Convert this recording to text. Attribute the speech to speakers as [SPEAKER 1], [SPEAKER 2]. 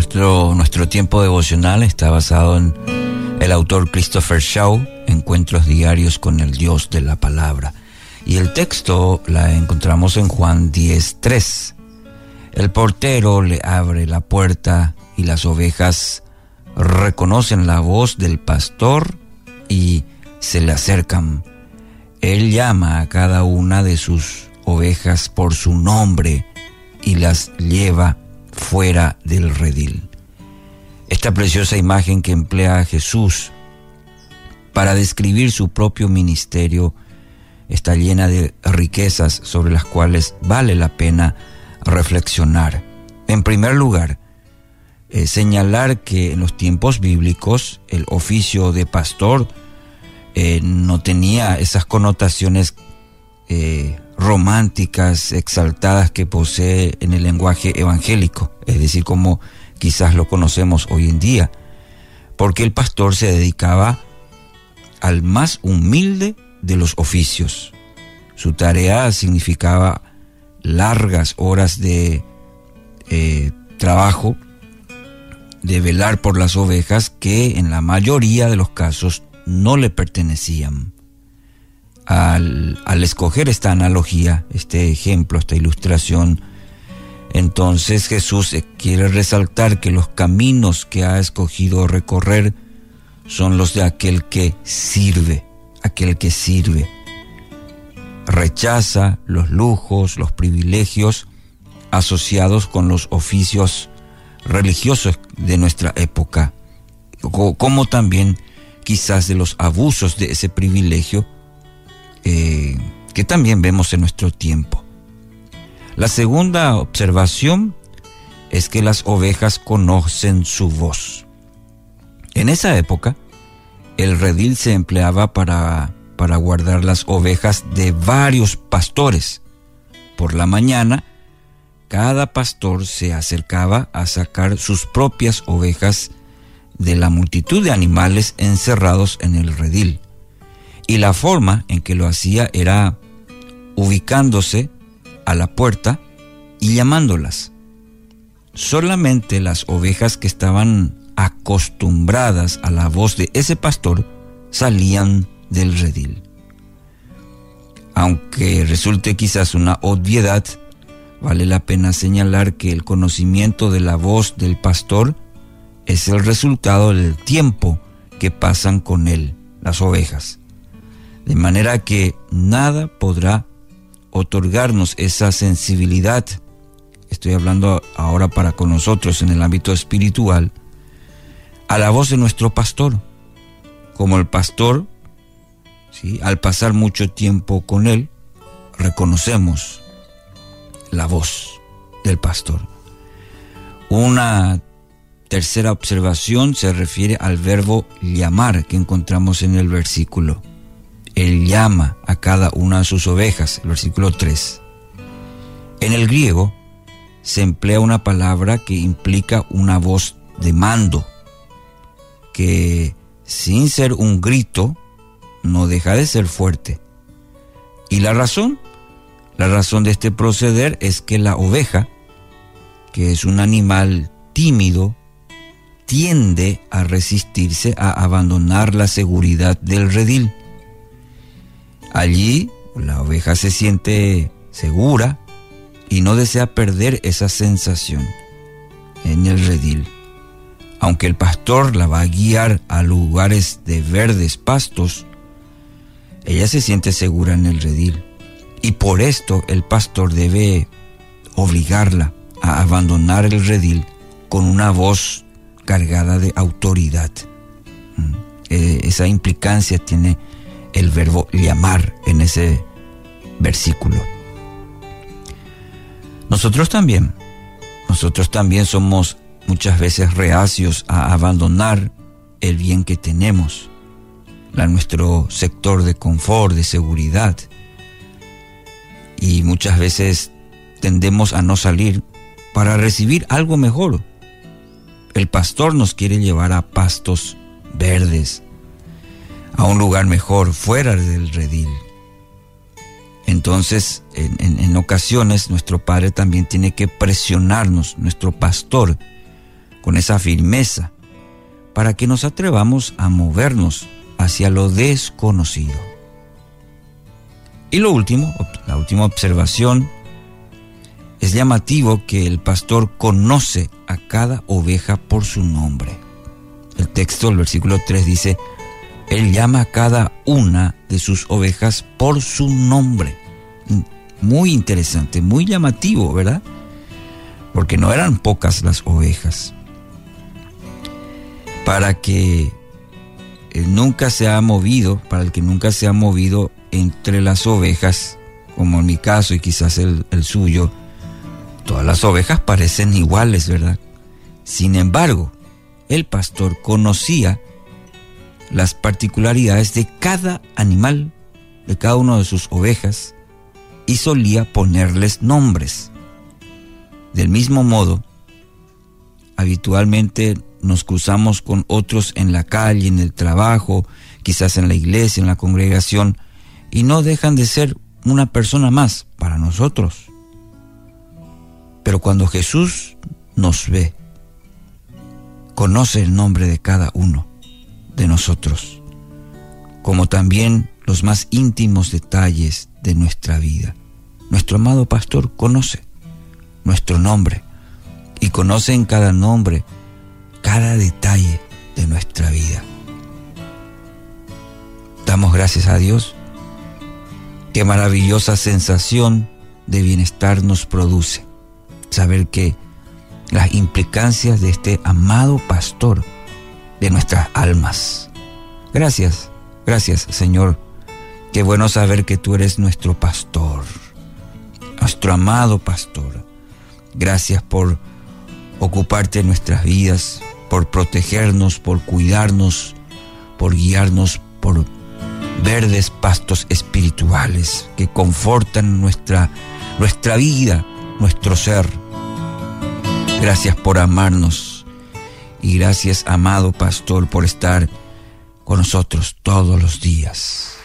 [SPEAKER 1] Nuestro, nuestro tiempo devocional está basado en el autor Christopher Shaw, Encuentros Diarios con el Dios de la Palabra. Y el texto la encontramos en Juan 10.3. El portero le abre la puerta y las ovejas reconocen la voz del pastor y se le acercan. Él llama a cada una de sus ovejas por su nombre y las lleva fuera del redil. Esta preciosa imagen que emplea Jesús para describir su propio ministerio está llena de riquezas sobre las cuales vale la pena reflexionar. En primer lugar, eh, señalar que en los tiempos bíblicos el oficio de pastor eh, no tenía esas connotaciones eh, románticas, exaltadas que posee en el lenguaje evangélico, es decir, como quizás lo conocemos hoy en día, porque el pastor se dedicaba al más humilde de los oficios. Su tarea significaba largas horas de eh, trabajo, de velar por las ovejas que en la mayoría de los casos no le pertenecían al, escoger esta analogía, este ejemplo, esta ilustración, entonces Jesús quiere resaltar que los caminos que ha escogido recorrer son los de aquel que sirve, aquel que sirve. Rechaza los lujos, los privilegios asociados con los oficios religiosos de nuestra época, como también quizás de los abusos de ese privilegio eh, que también vemos en nuestro tiempo. La segunda observación es que las ovejas conocen su voz. En esa época, el redil se empleaba para, para guardar las ovejas de varios pastores. Por la mañana, cada pastor se acercaba a sacar sus propias ovejas de la multitud de animales encerrados en el redil. Y la forma en que lo hacía era ubicándose a la puerta y llamándolas. Solamente las ovejas que estaban acostumbradas a la voz de ese pastor salían del redil. Aunque resulte quizás una obviedad, vale la pena señalar que el conocimiento de la voz del pastor es el resultado del tiempo que pasan con él, las ovejas de manera que nada podrá otorgarnos esa sensibilidad. Estoy hablando ahora para con nosotros en el ámbito espiritual, a la voz de nuestro pastor. Como el pastor, ¿sí? al pasar mucho tiempo con él, reconocemos la voz del pastor. Una tercera observación se refiere al verbo llamar que encontramos en el versículo. Él llama a cada una de sus ovejas, el versículo 3. En el griego se emplea una palabra que implica una voz de mando, que sin ser un grito no deja de ser fuerte. ¿Y la razón? La razón de este proceder es que la oveja, que es un animal tímido, tiende a resistirse a abandonar la seguridad del redil. Allí la oveja se siente segura y no desea perder esa sensación en el redil. Aunque el pastor la va a guiar a lugares de verdes pastos, ella se siente segura en el redil. Y por esto el pastor debe obligarla a abandonar el redil con una voz cargada de autoridad. Mm. Eh, esa implicancia tiene el verbo llamar en ese versículo. Nosotros también, nosotros también somos muchas veces reacios a abandonar el bien que tenemos, nuestro sector de confort, de seguridad. Y muchas veces tendemos a no salir para recibir algo mejor. El pastor nos quiere llevar a pastos verdes, a un lugar mejor fuera del redil. Entonces, en, ocasiones, nuestro Padre también tiene que presionarnos, nuestro pastor, con esa firmeza, para que nos atrevamos a movernos hacia lo desconocido. Y lo último, la última observación, es llamativo que el pastor conoce a cada oveja por su nombre. El texto, el versículo 3 dice, Él llama a cada una de sus ovejas por su nombre. Muy interesante, muy llamativo, ¿verdad? Porque no eran pocas las ovejas. Para que nunca se ha movido, para el que nunca se ha movido entre las ovejas, como en mi caso y quizás el, el suyo, todas las ovejas parecen iguales, ¿verdad? Sin embargo, el pastor conocía las particularidades de cada animal, de cada una de sus ovejas, y solía ponerles nombres. Del mismo modo, habitualmente nos cruzamos con otros en la calle, en el trabajo, quizás en la iglesia, en la congregación, y no dejan de ser una persona más para nosotros. Pero cuando Jesús nos ve, conoce el nombre de cada uno de nosotros, como también los más íntimos detalles de nuestra vida. Nuestro amado pastor conoce nuestro nombre y conoce en cada nombre cada detalle de nuestra vida. Damos gracias a Dios. Qué maravillosa sensación de bienestar nos produce saber que las implicancias de este amado pastor de nuestras almas. Gracias, gracias Señor. Qué bueno saber que tú eres nuestro pastor, nuestro amado pastor. Gracias por ocuparte en nuestras vidas, por protegernos, por cuidarnos, por guiarnos por verdes pastos espirituales que confortan nuestra, nuestra vida, nuestro ser. Gracias por amarnos y gracias, amado pastor, por estar con nosotros todos los días.